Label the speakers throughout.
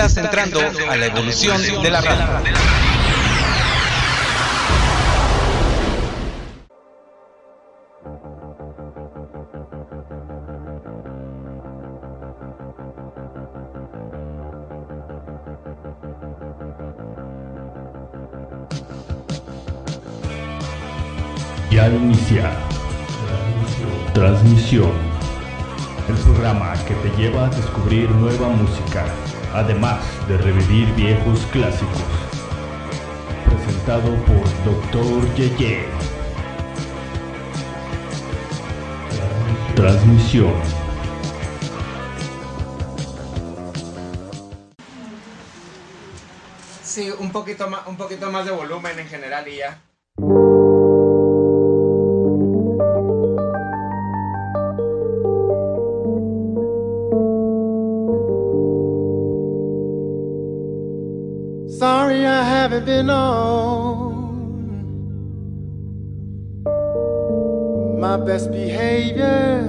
Speaker 1: Estás entrando a la evolución de la radio.
Speaker 2: Y al iniciar transmisión, el programa que te lleva a descubrir nueva música, además de revivir viejos clásicos. Presentado por Dr. Yeye. Transmisión.
Speaker 3: Sí, un poquito más, un poquito más de volumen en general y ya.
Speaker 4: I haven't been on my best behavior.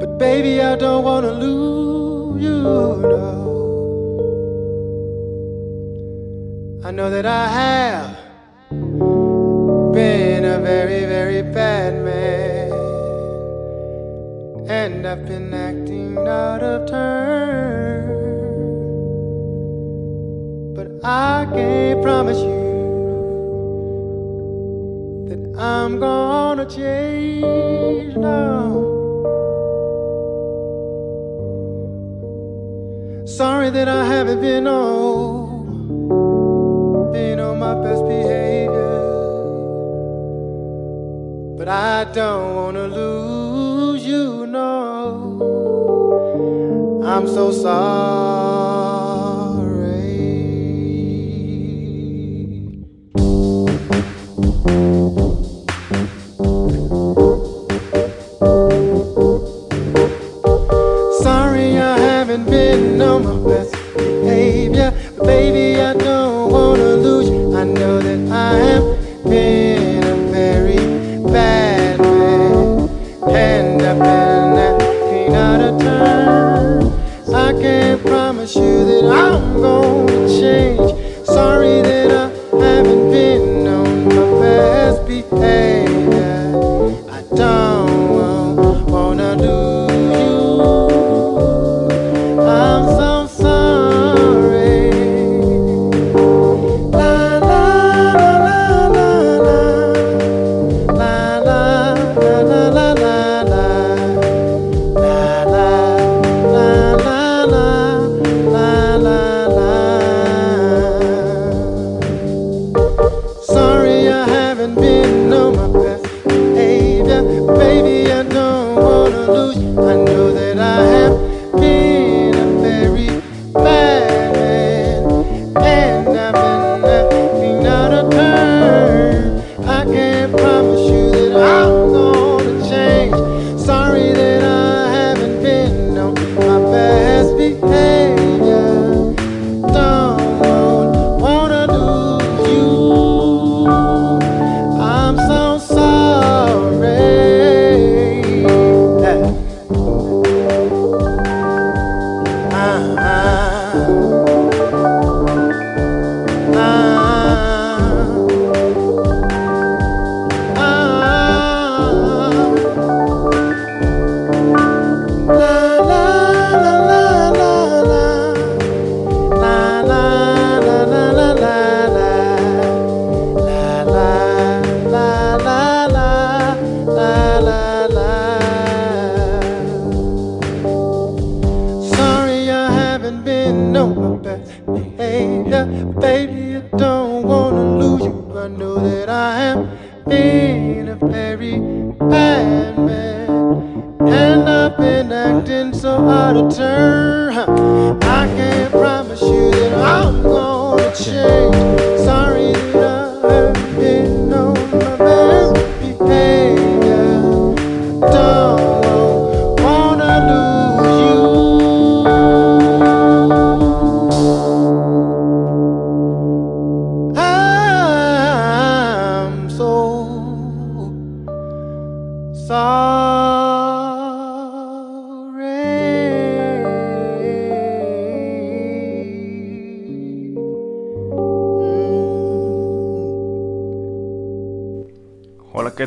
Speaker 4: But baby, I don't want to lose you. No. I know that I have been a very, very bad man. And I've been acting out of turn. I can't promise you that I'm gonna change now. Sorry that I haven't been on, been on my best behavior. But I don't wanna lose you, no. I'm so sorry.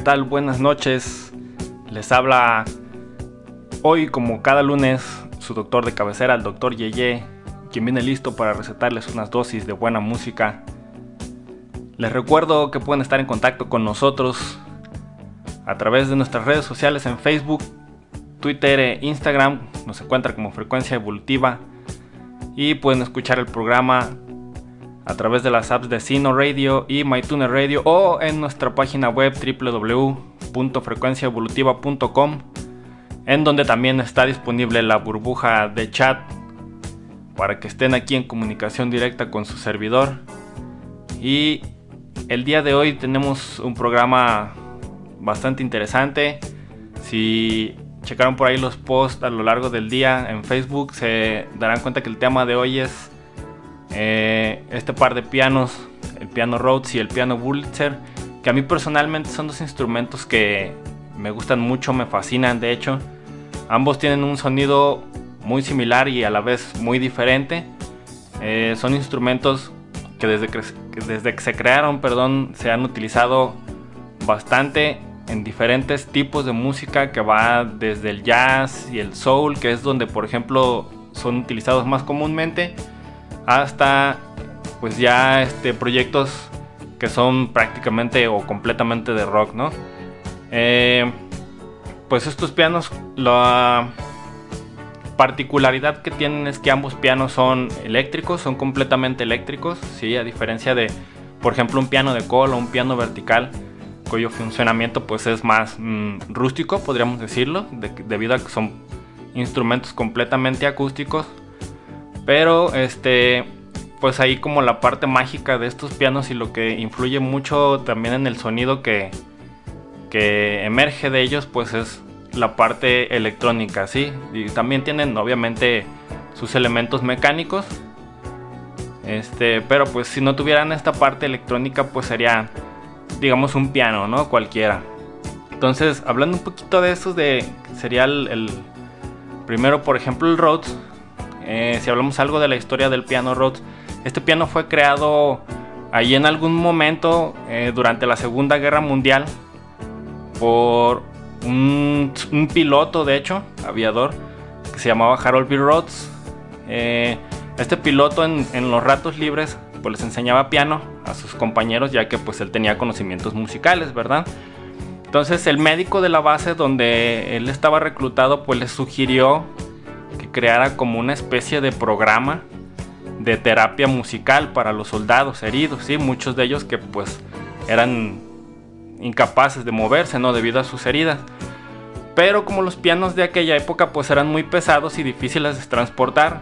Speaker 5: Tal? Buenas noches. Les habla hoy, como cada lunes, su doctor de cabecera, el doctor Yeye, quien viene listo para recetarles unas dosis de buena música. Les recuerdo que pueden estar en contacto con nosotros a través de nuestras redes sociales en Facebook, Twitter e Instagram. Nos encuentra como Frecuencia Evolutiva y pueden escuchar el programa a través de las apps de Sino Radio y MyTuner Radio o en nuestra página web www.frecuenciaevolutiva.com en donde también está disponible la burbuja de chat para que estén aquí en comunicación directa con su servidor. Y el día de hoy tenemos un programa bastante interesante. Si checaron por ahí los posts a lo largo del día en Facebook, se darán cuenta que el tema de hoy es eh, este par de pianos, el piano Rhodes y el piano Wurlitzer, que a mí personalmente son dos instrumentos que me gustan mucho, me fascinan de hecho. Ambos tienen un sonido muy similar y a la vez muy diferente. Eh, son instrumentos que desde que, desde que se crearon perdón, se han utilizado bastante en diferentes tipos de música que va desde el jazz y el soul, que es donde por ejemplo son utilizados más comúnmente, hasta pues ya este, proyectos que son prácticamente o completamente de rock, ¿no? Eh, pues estos pianos, la particularidad que tienen es que ambos pianos son eléctricos, son completamente eléctricos, ¿sí? A diferencia de, por ejemplo, un piano de cola o un piano vertical, cuyo funcionamiento pues es más mm, rústico, podríamos decirlo, debido a que son instrumentos completamente acústicos. Pero este, pues ahí como la parte mágica de estos pianos y lo que influye mucho también en el sonido que, que emerge de ellos, pues es la parte electrónica, ¿sí? Y también tienen obviamente sus elementos mecánicos. Este, pero pues si no tuvieran esta parte electrónica, pues sería digamos un piano, ¿no? Cualquiera. Entonces, hablando un poquito de eso, de sería el, primero, por ejemplo, el Rhodes. Eh, si hablamos algo de la historia del piano Rhodes, este piano fue creado ahí en algún momento eh, durante la Segunda Guerra Mundial por un, piloto, de hecho, aviador, que se llamaba Harold B. Rhodes. Eh, este piloto en, los ratos libres pues les enseñaba piano a sus compañeros ya que pues él tenía conocimientos musicales, ¿verdad? Entonces el médico de la base donde él estaba reclutado pues le sugirió que creara como una especie de programa de terapia musical para los soldados heridos, ¿sí? Muchos de ellos que pues eran incapaces de moverse, ¿no? Debido a sus heridas. Pero como los pianos de aquella época pues eran muy pesados y difíciles de transportar,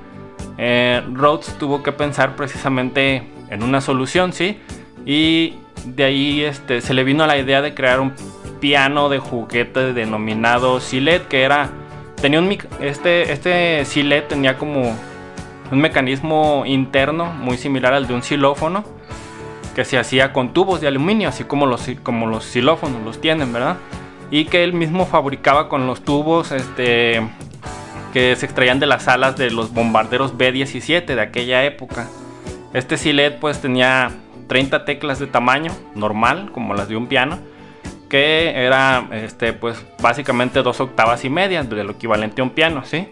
Speaker 5: eh, Rhodes tuvo que pensar precisamente en una solución, ¿sí? Y de ahí este, se le vino la idea de crear un piano de juguete denominado Silet, que era, tenía un, este, este Silet tenía como un mecanismo interno muy similar al de un xilófono, que se hacía con tubos de aluminio, así como los, como los xilófonos los tienen, ¿verdad? Y que él mismo fabricaba con los tubos, este, que se extraían de las alas de los bombarderos B-17 de aquella época. Este Silet pues tenía 30 teclas de tamaño normal, como las de un piano, que era este, pues básicamente dos octavas y media de lo equivalente a un piano, ¿sí?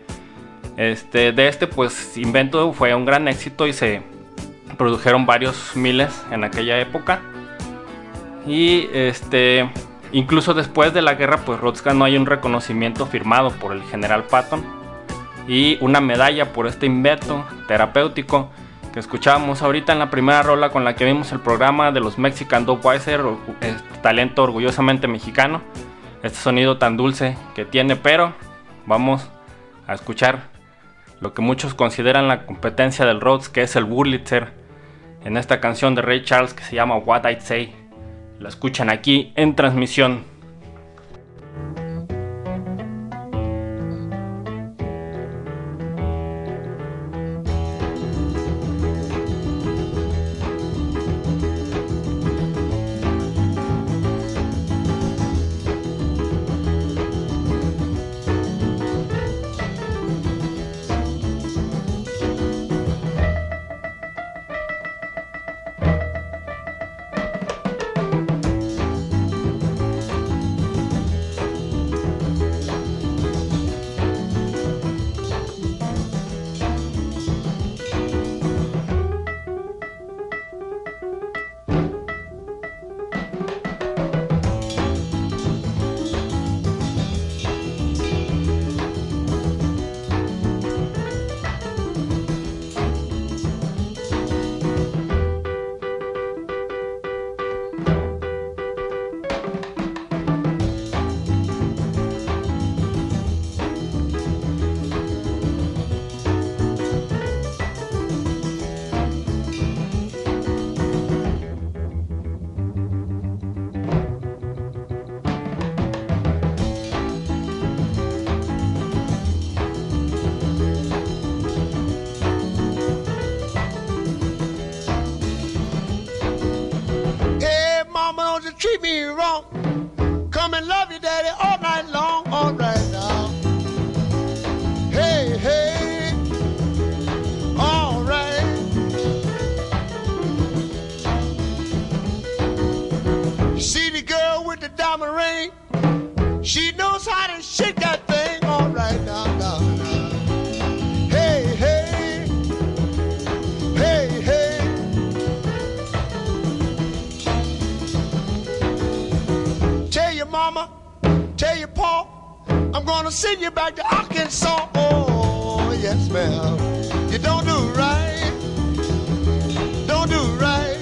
Speaker 5: Este, de este pues invento fue un gran éxito y se produjeron varios miles en aquella época. Y este, incluso después de la guerra pues Rhodes no hay un reconocimiento firmado por el general Patton y una medalla por este invento terapéutico que escuchábamos ahorita en la primera rola con la que vimos el programa de los Mexican Weiser, talento orgullosamente mexicano, este sonido tan dulce que tiene, pero vamos a escuchar lo que muchos consideran la competencia del Rhodes, que es el Wurlitzer, en esta canción de Ray Charles que se llama What I'd Say. La escuchan aquí en transmisión.
Speaker 2: gonna send you back to Arkansas. Oh, yes, ma'am. You don't do right. Don't do right.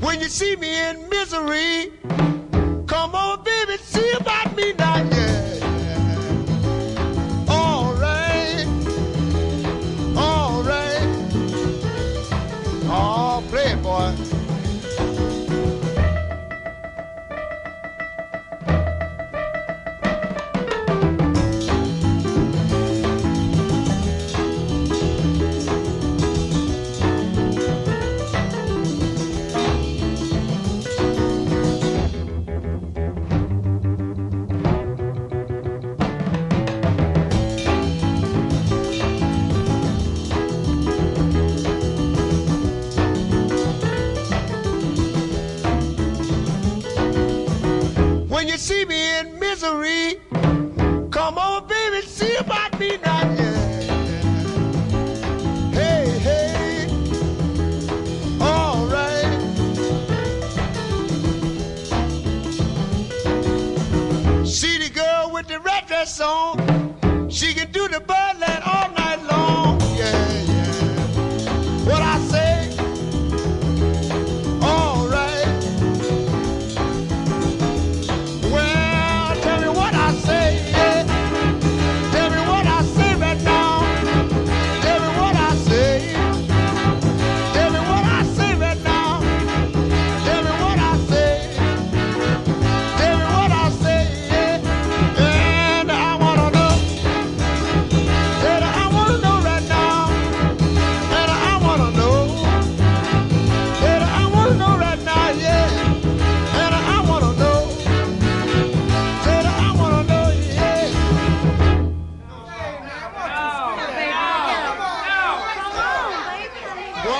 Speaker 2: When you see me in misery,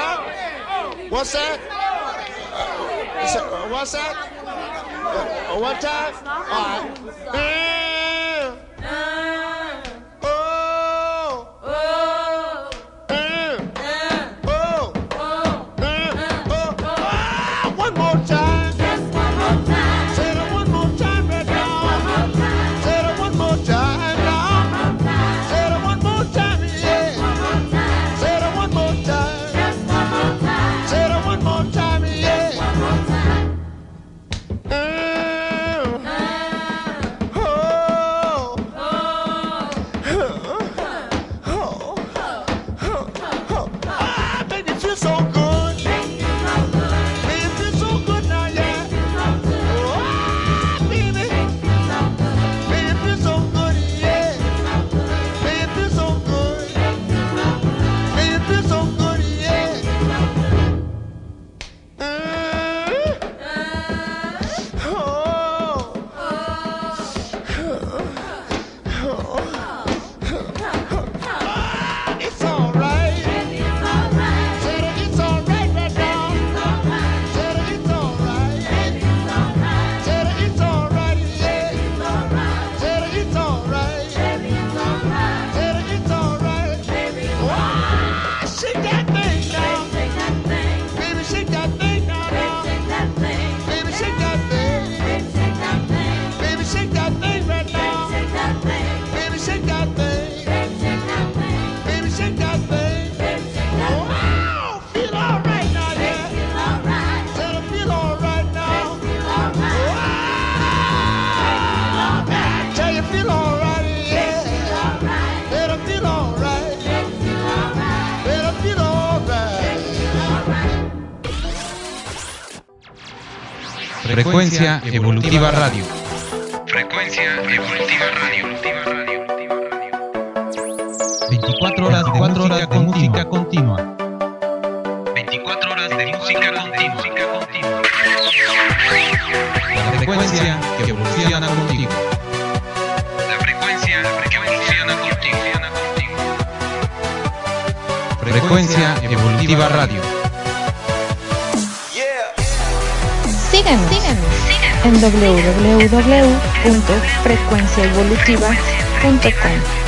Speaker 2: that? What's that? What's that? What time? All right.
Speaker 1: Frecuencia Evolutiva Radio.
Speaker 6: Frecuencia Evolutiva Radio.
Speaker 1: 24 horas de, horas de música continua.
Speaker 6: 24 horas de música continua.
Speaker 1: La frecuencia evoluciona.
Speaker 6: La frecuencia que evoluciona contigo.
Speaker 1: Frecuencia Evolutiva Radio.
Speaker 7: En www.frecuenciaevolutiva.com.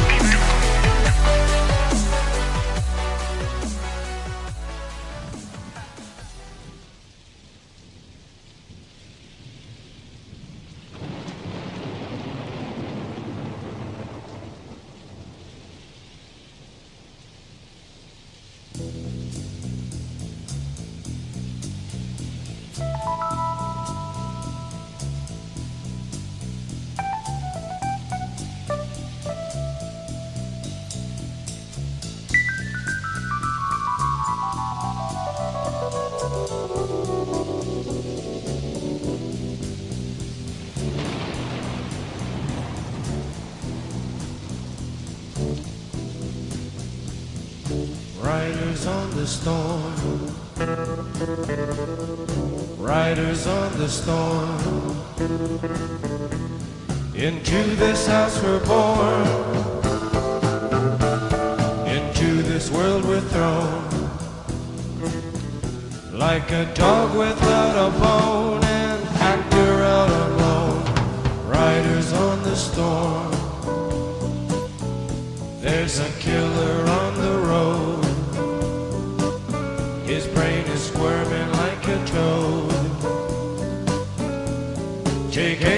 Speaker 8: KK.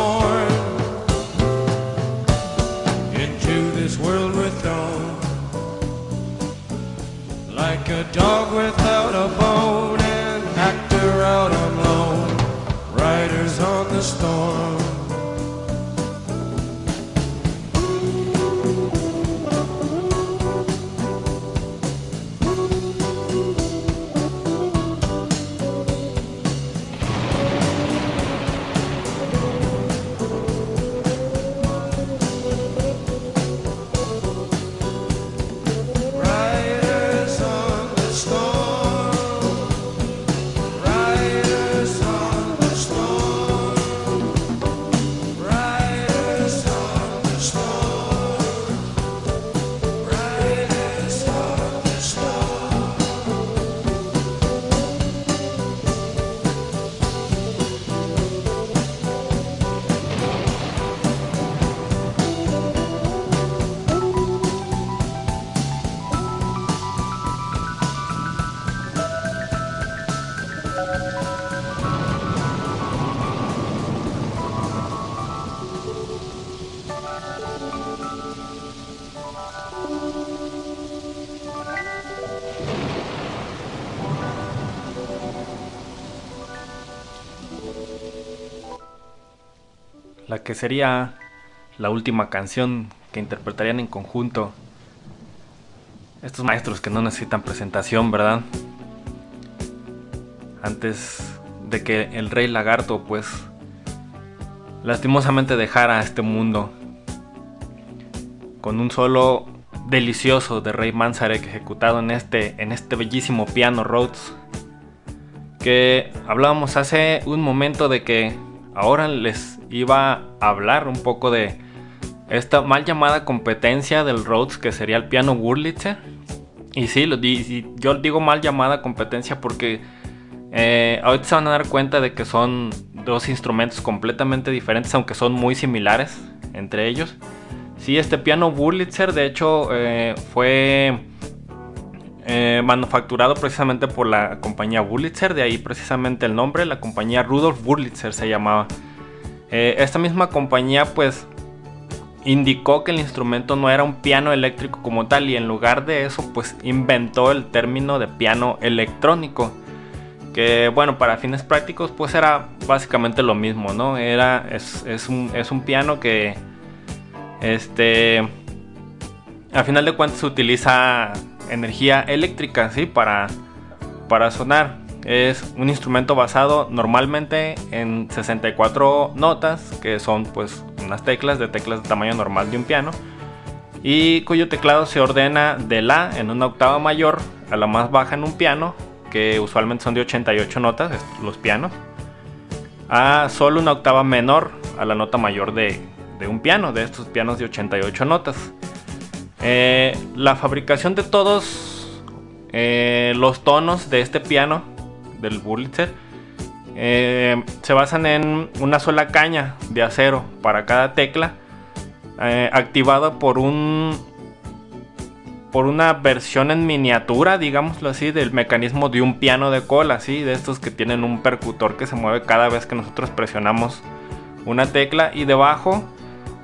Speaker 5: Que sería la última canción que interpretarían en conjunto estos maestros que no necesitan presentación, ¿verdad? Antes de que el rey lagarto pues lastimosamente dejara este mundo con un solo delicioso de Rey Manzarek ejecutado en este, en este bellísimo piano Rhodes que hablábamos hace un momento de que ahora les iba a hablar un poco de esta mal llamada competencia del Rhodes que sería el piano Wurlitzer. Y sí, yo digo mal llamada competencia porque eh, ahorita se van a dar cuenta de que son dos instrumentos completamente diferentes aunque son muy similares entre ellos. Sí, este piano Wurlitzer de hecho eh, fue eh, manufacturado precisamente por la compañía Wurlitzer, de ahí precisamente el nombre, la compañía Rudolf Wurlitzer se llamaba. Eh, esta misma compañía pues indicó que el instrumento no era un piano eléctrico como tal y en lugar de eso pues inventó el término de piano electrónico que bueno para fines prácticos pues era básicamente lo mismo no era es, un, es un piano que este a final de cuentas se utiliza energía eléctrica, ¿sí? Para, para sonar. Es un instrumento basado normalmente en 64 notas, que son pues unas teclas de teclas de tamaño normal de un piano, y cuyo teclado se ordena de la en una octava mayor a la más baja en un piano, que usualmente son de 88 notas, los pianos, a solo una octava menor a la nota mayor de, de un piano, de estos pianos de 88 notas. Eh, la fabricación de todos eh, los tonos de este piano, del Wurlitzer, eh, se basan en una sola caña de acero para cada tecla, activada por un por una versión en miniatura, digámoslo así, del mecanismo de un piano de cola, ¿sí? de estos que tienen un percutor que se mueve cada vez que nosotros presionamos una tecla y debajo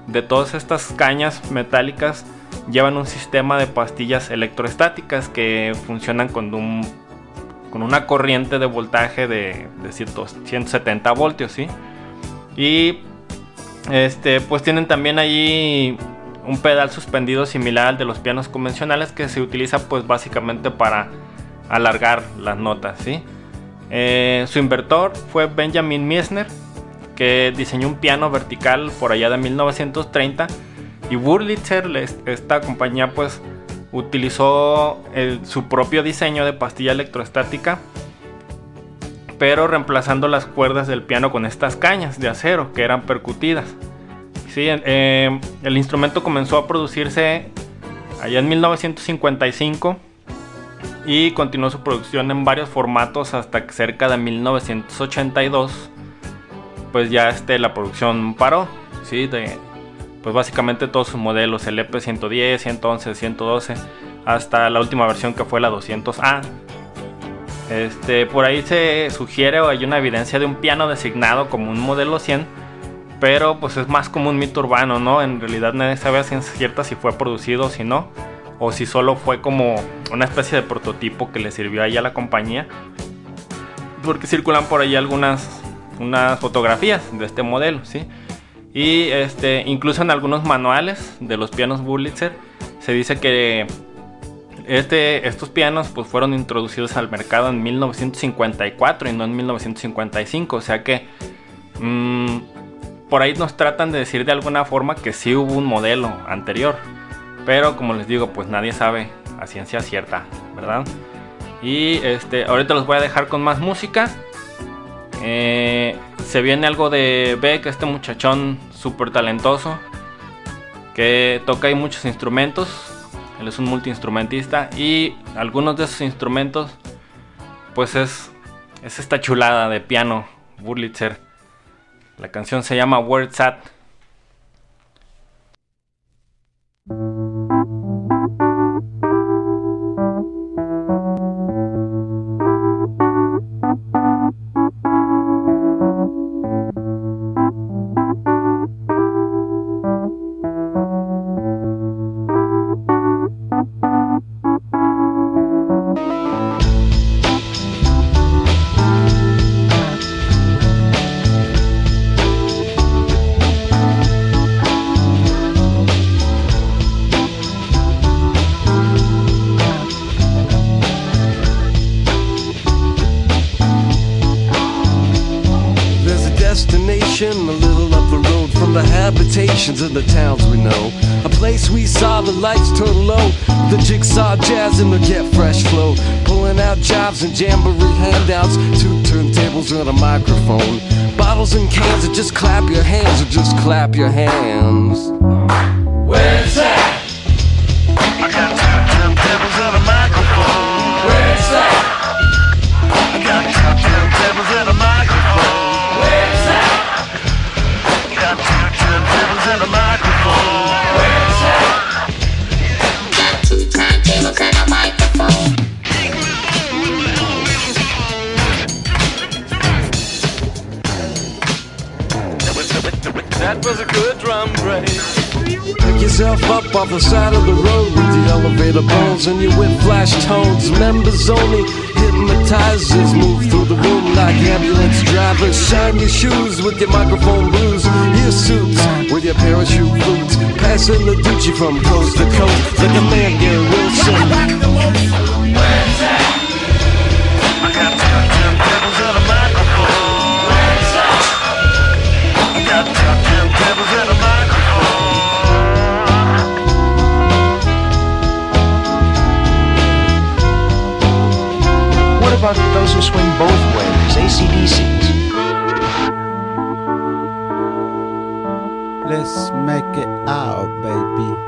Speaker 5: de todas estas cañas metálicas llevan un sistema de pastillas electroestáticas que funcionan con, un, con una corriente de voltaje de, de 170 voltios, ¿sí? Y este, pues tienen también allí un pedal suspendido similar al de los pianos convencionales que se utiliza pues básicamente para alargar las notas, ¿sí? Eh, su inventor fue Benjamin Miesner, que diseñó un piano vertical por allá de 1930 y Wurlitzer, esta compañía, pues utilizó su propio diseño de pastilla electrostática, pero reemplazando las cuerdas del piano con estas cañas de acero que eran percutidas. Sí, eh, el instrumento comenzó a producirse allá en 1955 y continuó su producción en varios formatos hasta que cerca de 1982 pues ya este, la producción paró. ¿sí? Pues básicamente todos sus modelos, el EP110, 111, 112, hasta la última versión que fue la 200A. Este, por ahí se sugiere o hay una evidencia de un piano designado como un modelo 100, pero pues es más como un mito urbano, ¿no? En realidad nadie sabe a ciencia cierta si fue producido o si no, o si solo fue como una especie de prototipo que le sirvió ahí a la compañía. Porque circulan por ahí algunas unas fotografías de este modelo, ¿sí? Y este, incluso en algunos manuales de los pianos Wurlitzer se dice que este, estos pianos pues, fueron introducidos al mercado en 1954 y no en 1955. O sea que mm, por ahí nos tratan de decir de alguna forma que sí hubo un modelo anterior. Pero como les digo, pues nadie sabe a ciencia cierta, ¿verdad? Y este, ahorita los voy a dejar con más música. Eh, se viene algo de Beck, este muchachón súper talentoso que toca muchos instrumentos. Él es un multiinstrumentista y algunos de esos instrumentos pues es, es esta chulada de piano Burlitzer. La canción se llama
Speaker 9: and jamboree handouts, two turntables and a microphone. Bottles and cans, or just clap your hands, or just clap your hands. zones and you with flash tones. Members only hypnotizers move through the room like ambulance drivers. Shine your shoes with your microphone blues, your suits with your parachute boots. Passing the Gucci from coast to coast like a man Gary Wilson.
Speaker 10: to swing both ways, ACDC's.
Speaker 11: Let's make it out, baby.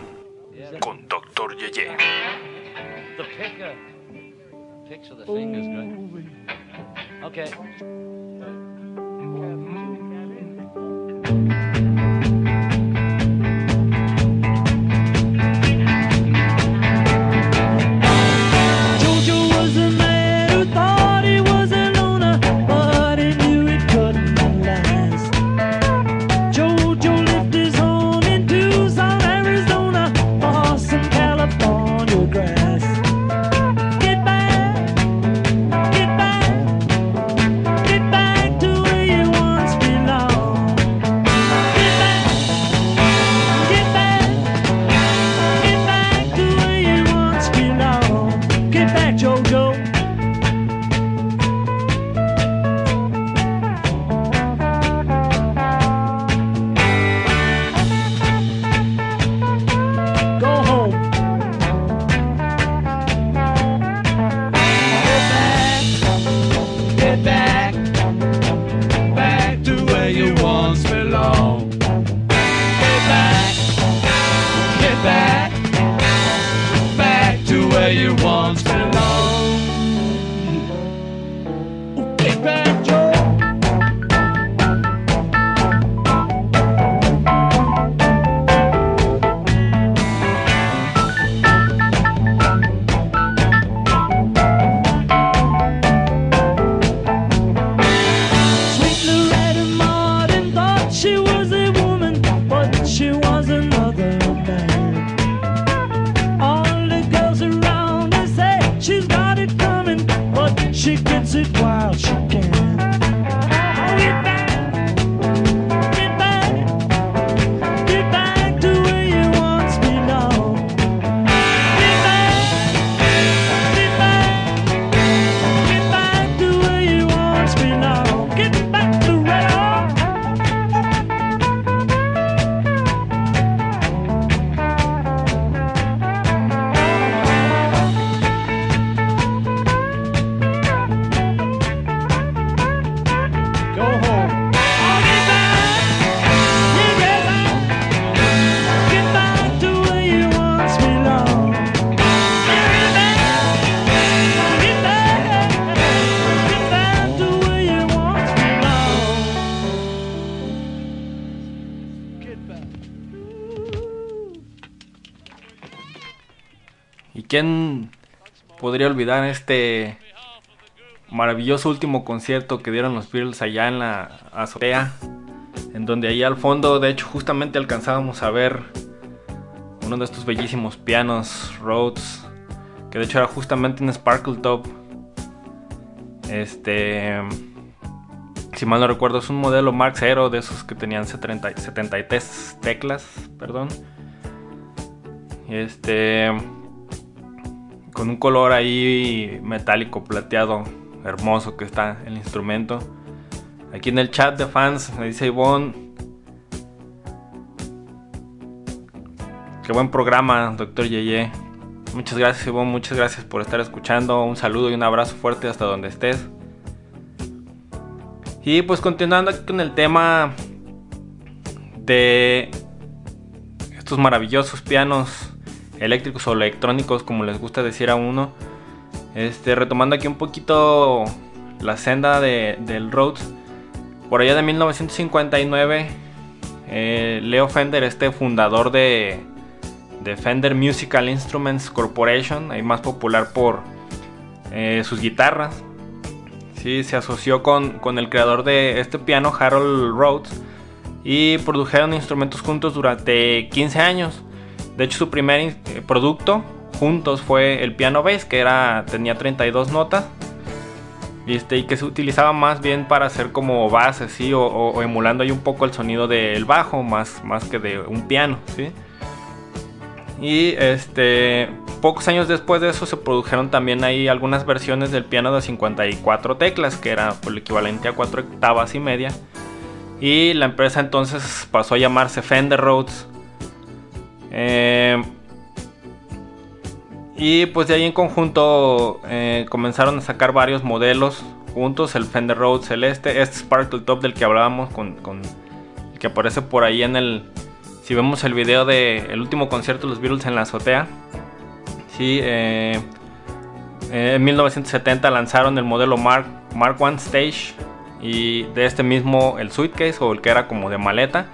Speaker 12: the thing is good. Okay.
Speaker 5: Quién podría olvidar este maravilloso último concierto que dieron los Beatles allá en la azotea? En donde ahí al fondo, de hecho, justamente alcanzábamos a ver uno de estos bellísimos pianos Rhodes, que de hecho era justamente un Sparkle Top. Este, si mal no recuerdo, es un modelo Mark Zero de esos que tenían 70 73 teclas, perdón. Este, con un color ahí metálico plateado hermoso que está el instrumento. Aquí en el chat de fans me dice Ivonne. Qué buen programa, doctor Yeye. Muchas gracias Ivonne, muchas gracias por estar escuchando. Un saludo y un abrazo fuerte hasta donde estés. Y pues continuando con el tema de estos maravillosos pianos eléctricos o electrónicos, como les gusta decir a uno. Este, retomando aquí un poquito la senda de- del Rhodes. Por allá de 1959, eh, Leo Fender, este fundador de, de Fender Musical Instruments Corporation, ahí más popular por eh, sus guitarras, sí, se asoció con, con el creador de este piano, Harold Rhodes, y produjeron instrumentos juntos durante 15 años. De hecho, su primer eh, producto juntos fue el piano bass, que era, tenía 32 notas. Y, este, y que se utilizaba más bien para hacer como bases, ¿sí? O, emulando ahí un poco el sonido del bajo, más, más que de un piano, ¿sí? Y este, pocos años después de eso se produjeron también ahí algunas versiones del piano de 54 teclas, que era el equivalente a 4 octavas y media. Y la empresa entonces pasó a llamarse Fender Rhodes. Eh, Y pues de ahí en conjunto eh, comenzaron a sacar varios modelos juntos, el Fender Rhodes celeste, este Sparkle Top del que hablábamos con, el que aparece por ahí en el si vemos el video del último concierto de los Beatles en la azotea. Sí, eh, en 1970 lanzaron el modelo Mark, Mark I Stage y de este mismo el Suitcase o el que era como de maleta,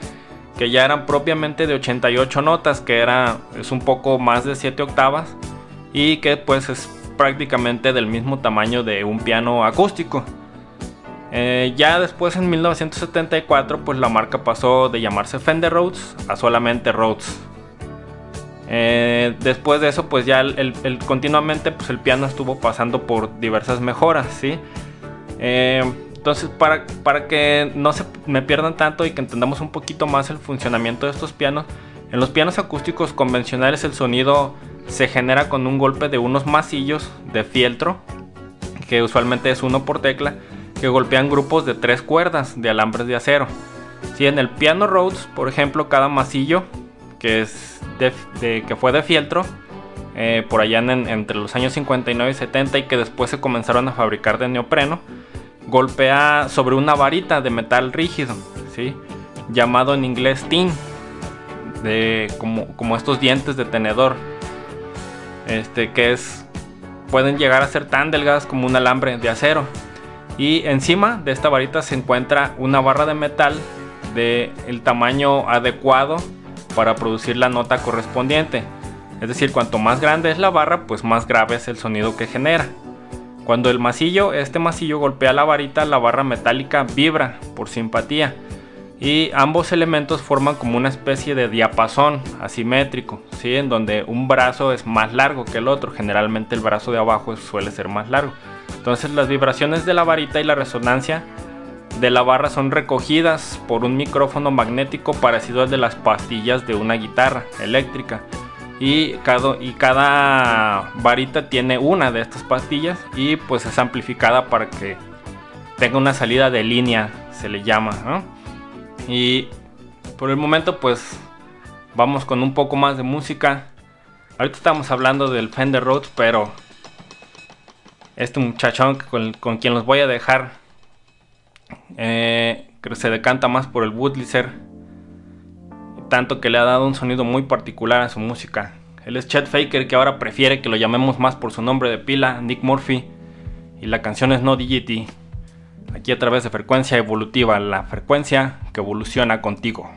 Speaker 5: que ya eran propiamente de 88 notas, que era es un poco más de 7 octavas y que pues es prácticamente del mismo tamaño de un piano acústico. Eh, ya después en 1974 pues la marca pasó de llamarse Fender Rhodes a solamente Rhodes. Eh, después de eso pues ya el, continuamente pues el piano estuvo pasando por diversas mejoras, ¿sí? Eh, entonces para, para que no se me pierdan tanto y que entendamos un poquito más el funcionamiento de estos pianos, en los pianos acústicos convencionales el sonido se genera con un golpe de unos masillos de fieltro, que usualmente es uno por tecla, que golpean grupos de tres cuerdas de alambres de acero. Si en el piano Rhodes, por ejemplo, cada masillo que es de, que fue de fieltro, eh, por allá en- entre los años 59 y 70 y que después se comenzaron a fabricar de neopreno, golpea sobre una varita de metal rígido, ¿sí? llamado en inglés tin, de, como, estos dientes de tenedor, este, que es, pueden llegar a ser tan delgadas como un alambre de acero. Y encima de esta varita se encuentra una barra de metal de el tamaño adecuado para producir la nota correspondiente. Es decir, cuanto más grande es la barra, pues más grave es el sonido que genera. Cuando el masillo, este masillo golpea la varita, la barra metálica vibra por simpatía. Y ambos elementos forman como una especie de diapasón asimétrico, ¿sí? en donde un brazo es más largo que el otro. Generalmente el brazo de abajo suele ser más largo. Entonces las vibraciones de la varita y la resonancia de la barra son recogidas por un micrófono magnético parecido al de las pastillas de una guitarra eléctrica. Y cada, y cada varita tiene una de estas pastillas y pues es amplificada para que tenga una salida de línea, se le llama. Y por el momento pues vamos con un poco más de música. Ahorita estamos hablando del Fender Rhodes, pero este muchachón con, con quien los voy a dejar eh, que se decanta más por el Woodlizer tanto que le ha dado un sonido muy particular a su música. Él es Chet Faker que ahora prefiere que lo llamemos más por su nombre de pila, Nick Murphy, y la canción es No Digity. Aquí a través de frecuencia evolutiva, la frecuencia que evoluciona contigo.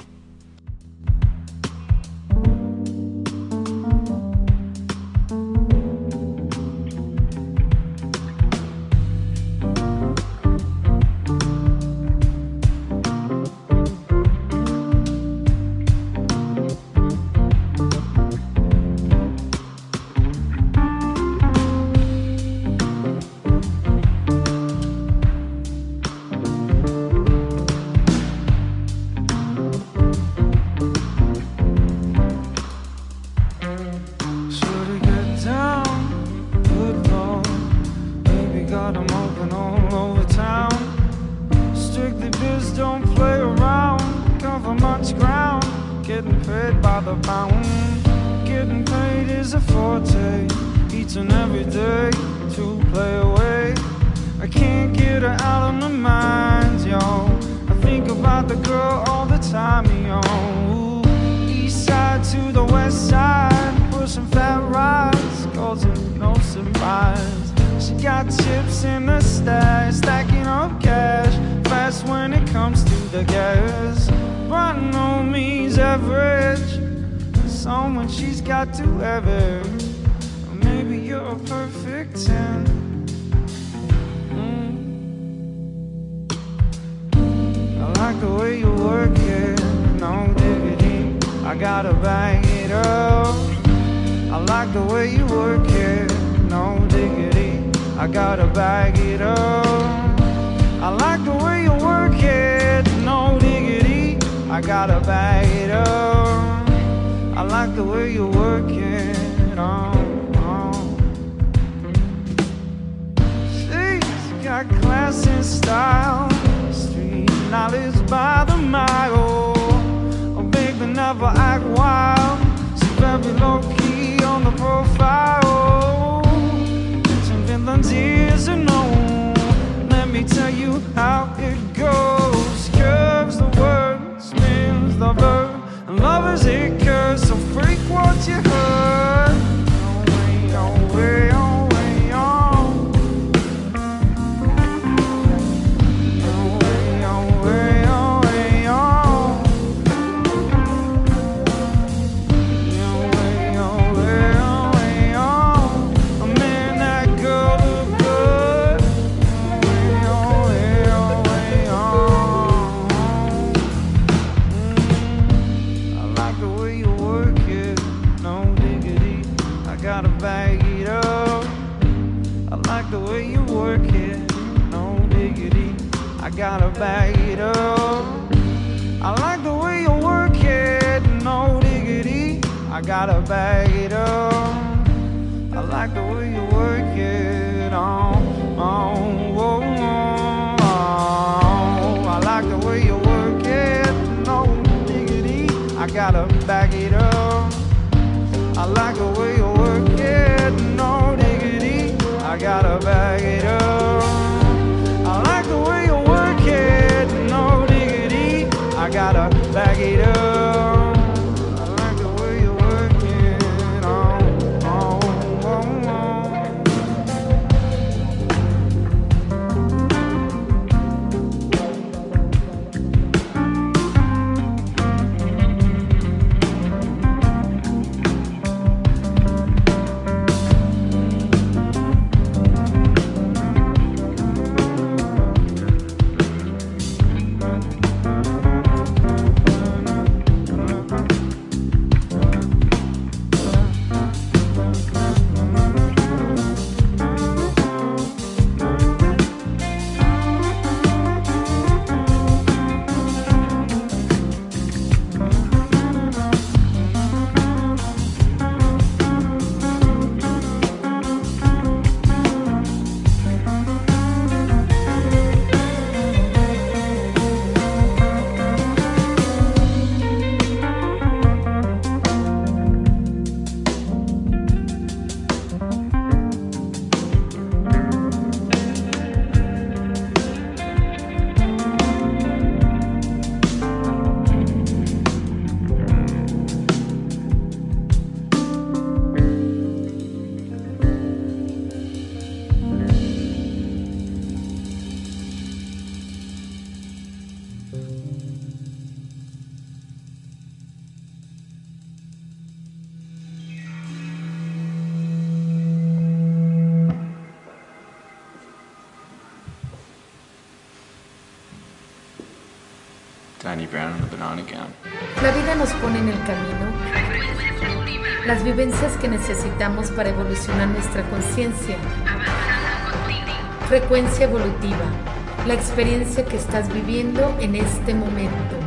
Speaker 13: Paid by the pound. Getting paid is a forte, each and every day to play away. I can't get her out of my mind, yo. I think about the girl all the time, yo. East side to the west side, pushing fat rides, causing no surprise. She got chips in the stash, stacking up cash, fast when it comes to the gas. By no means average, someone she's got to have it. Maybe you're a perfect ten. Mm. I like the way you work it, no diggity. I gotta bang it up. I like the way you work it, no diggity. I gotta bag it up. I like the way you work it, no diggity. I gotta bag it up. I like the way you work it, oh, oh. She's got class and style, street knowledge by the mile. A baby never act wild, she's very low key on the profile. everyone's ears to know. Let me tell you how it goes. Curves the word, spins the verb, and love is a curse. So freak what you heard. Away, away, away, the way you work it, no diggity. I gotta bag it up. I like the way you work it, no diggity. I gotta bag it up. I like the way you work it, on, on, whoa, oh. I like the way you work it, no diggity. I gotta bag it up. I like the way I gotta bag it up. I like the way you work it, no diggity. I gotta bag it up.
Speaker 3: Danny Brown in a banana gown.
Speaker 14: La vida nos pone en el camino las vivencias que necesitamos para evolucionar nuestra conciencia. Frecuencia evolutiva, la experiencia que estás viviendo en este momento.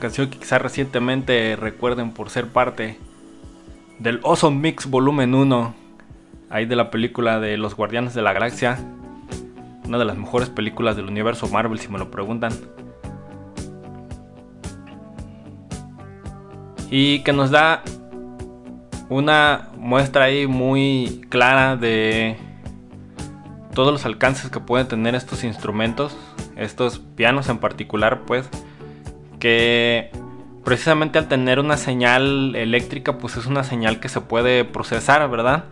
Speaker 5: Canción que quizás recientemente recuerden por ser parte del Awesome Mix Volumen 1, ahí de la película de Los Guardianes de la Galaxia, una de las mejores películas del universo Marvel si me lo preguntan. Y que nos da una muestra ahí muy clara de todos los alcances que pueden tener estos instrumentos, estos pianos en particular, pues que precisamente al tener una señal eléctrica, pues es una señal que se puede procesar, ¿verdad?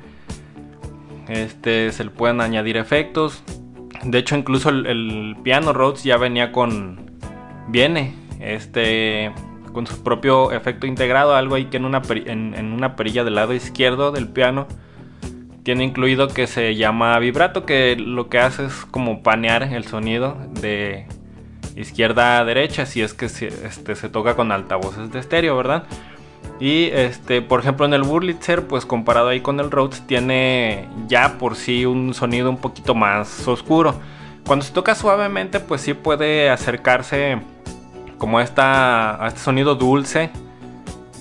Speaker 5: Este, se le pueden añadir efectos. De hecho, incluso el, piano Rhodes ya venía con. Viene, este. Con su propio efecto integrado, algo ahí que en una, en una perilla del lado izquierdo del piano tiene incluido que se llama vibrato, que lo que hace es como panear el sonido de izquierda a derecha, si es que se, este, se toca con altavoces de estéreo, ¿verdad? Y este, por ejemplo, en el Wurlitzer, pues comparado ahí con el Rhodes, tiene ya por sí un sonido un poquito más oscuro. Cuando se toca suavemente, pues sí puede acercarse como a, esta, este sonido dulce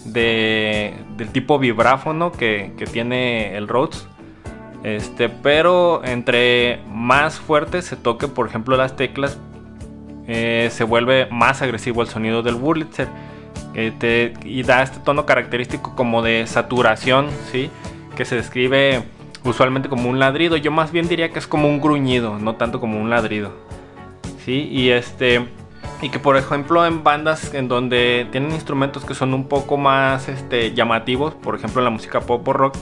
Speaker 5: de, del tipo vibráfono que, que tiene el Rhodes. Este, pero entre más fuerte se toque, por ejemplo, las teclas, eh, se vuelve más agresivo el sonido del Wurlitzer. y da este tono característico como de saturación, ¿sí? Que se describe usualmente como un ladrido. Yo más bien diría que es como un gruñido, no tanto como un ladrido. ¿Sí? Y este... Y que por ejemplo en bandas en donde tienen instrumentos que son un poco más este, llamativos, por ejemplo en la música pop o rock,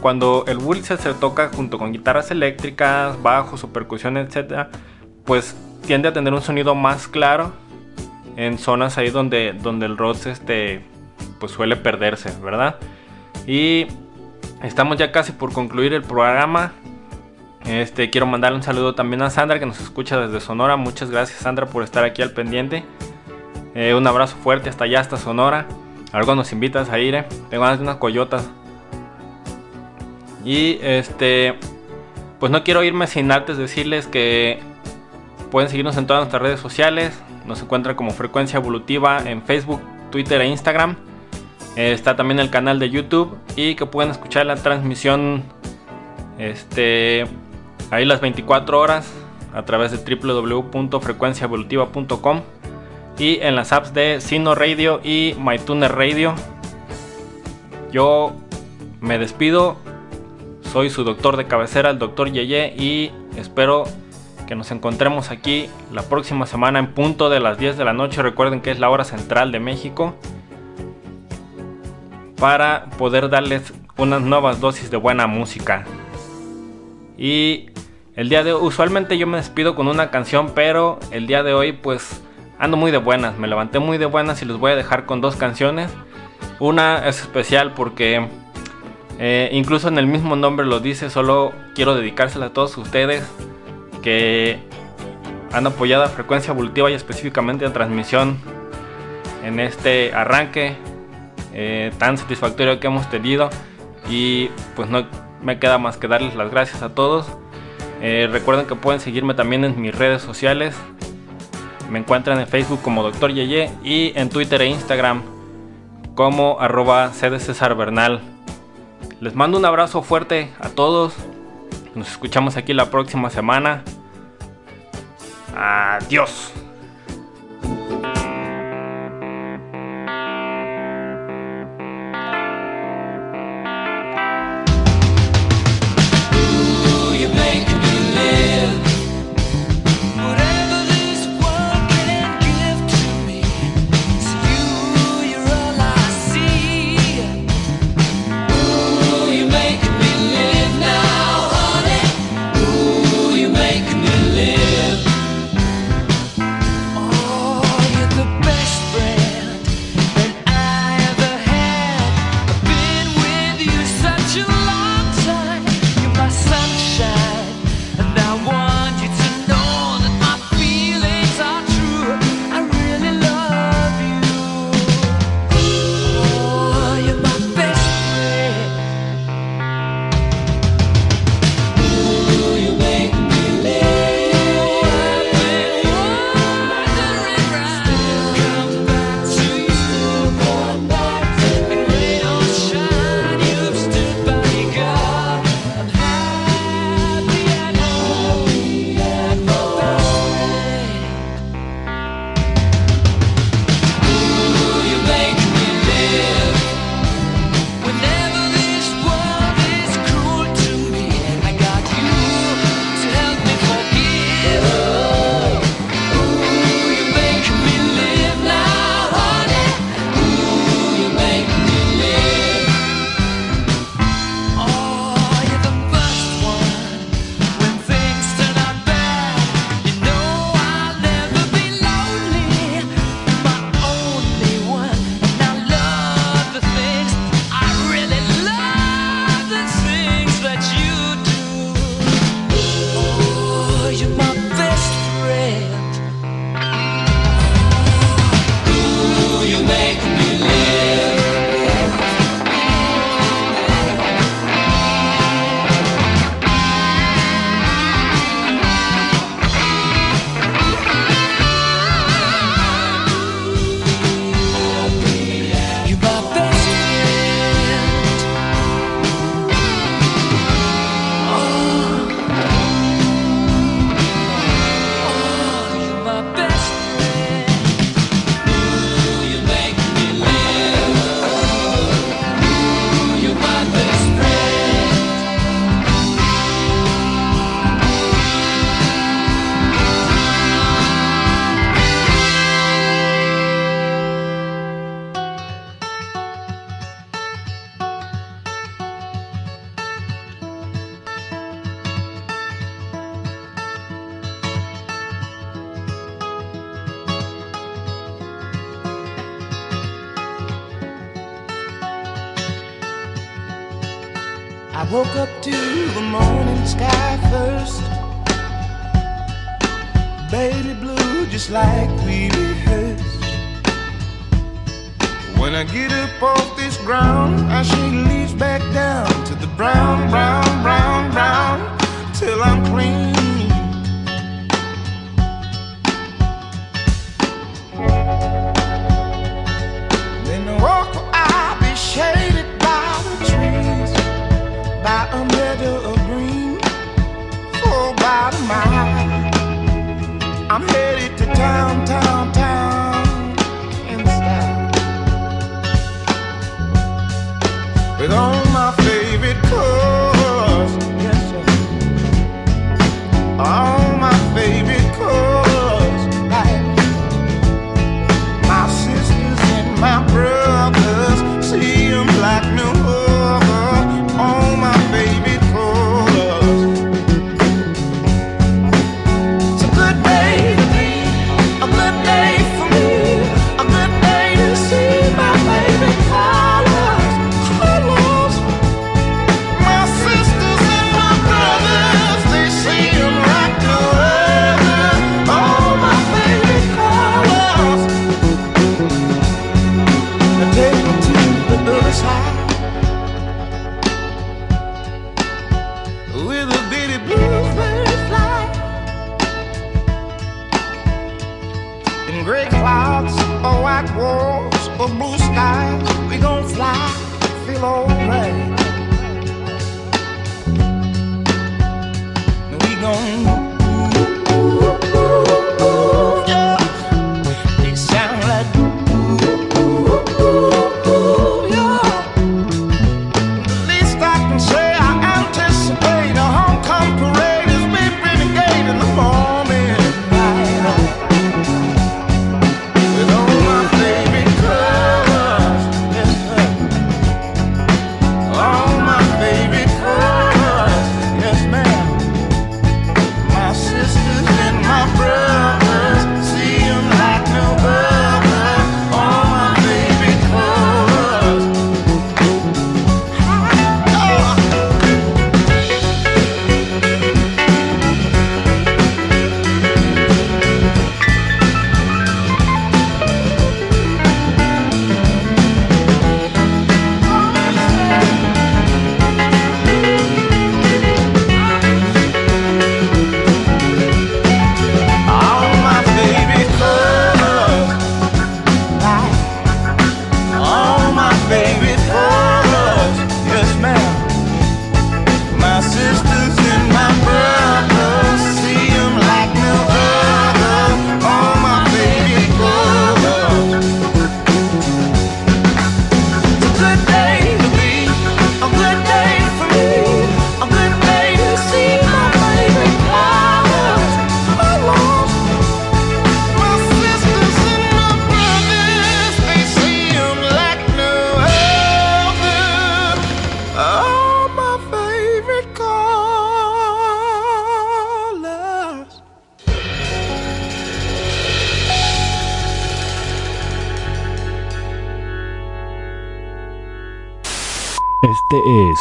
Speaker 5: cuando el Wurlitzer se toca junto con guitarras eléctricas, bajos o percusión, etc., pues tiende a tener un sonido más claro en zonas ahí donde, donde el Rhodes este, pues suele perderse, ¿verdad? Y estamos ya casi por concluir el programa. Este, quiero mandarle un saludo también a Sandra que nos escucha desde Sonora. Muchas gracias Sandra por estar aquí al pendiente. Eh, un abrazo fuerte hasta allá, hasta Sonora. Algo nos invitas a ir, eh. Tengo ganas unas coyotas. Y este. Pues no quiero irme sin antes decirles que pueden seguirnos en todas nuestras redes sociales. Nos encuentran como Frecuencia Evolutiva en Facebook, Twitter e Instagram. Eh, está también el canal de YouTube y que pueden escuchar la transmisión este, ahí las 24 horas a través de www.frecuenciaevolutiva.com y en las apps de Sino Radio y MyTuner Radio. Yo me despido. Soy su doctor de cabecera, el doctor Yeye, y espero que nos encontremos aquí la próxima semana en punto de las 10 de la noche. Recuerden que es la hora central de México. Para poder darles unas nuevas dosis de buena música. Y el día de hoy, usualmente yo me despido con una canción, pero el día de hoy pues ando muy de buenas. Me levanté muy de buenas y les voy a dejar con dos canciones. Una es especial porque eh, incluso en el mismo nombre lo dice, solo quiero dedicársela a todos ustedes que han apoyado a Frecuencia Evolutiva y específicamente a transmisión en este arranque eh, tan satisfactorio que hemos tenido y pues no me queda más que darles las gracias a todos. Eh, recuerden que pueden seguirme también en mis redes sociales. Me encuentran en Facebook como Dr. Yeye y en Twitter e Instagram como arroba César Bernal. Les mando un abrazo fuerte a todos. Nos escuchamos aquí la próxima semana. Adiós.
Speaker 15: out of
Speaker 2: mind.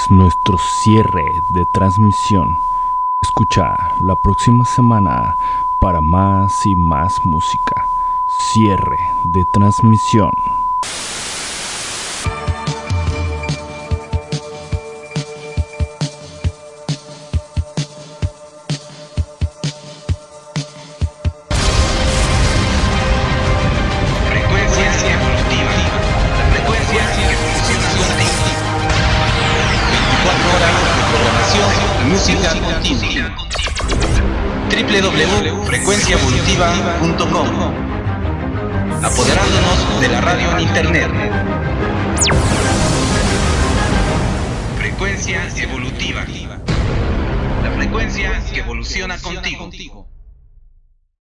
Speaker 2: nuestro cierre de transmisión. Escucha la próxima semana para más y más música. Cierre de transmisión.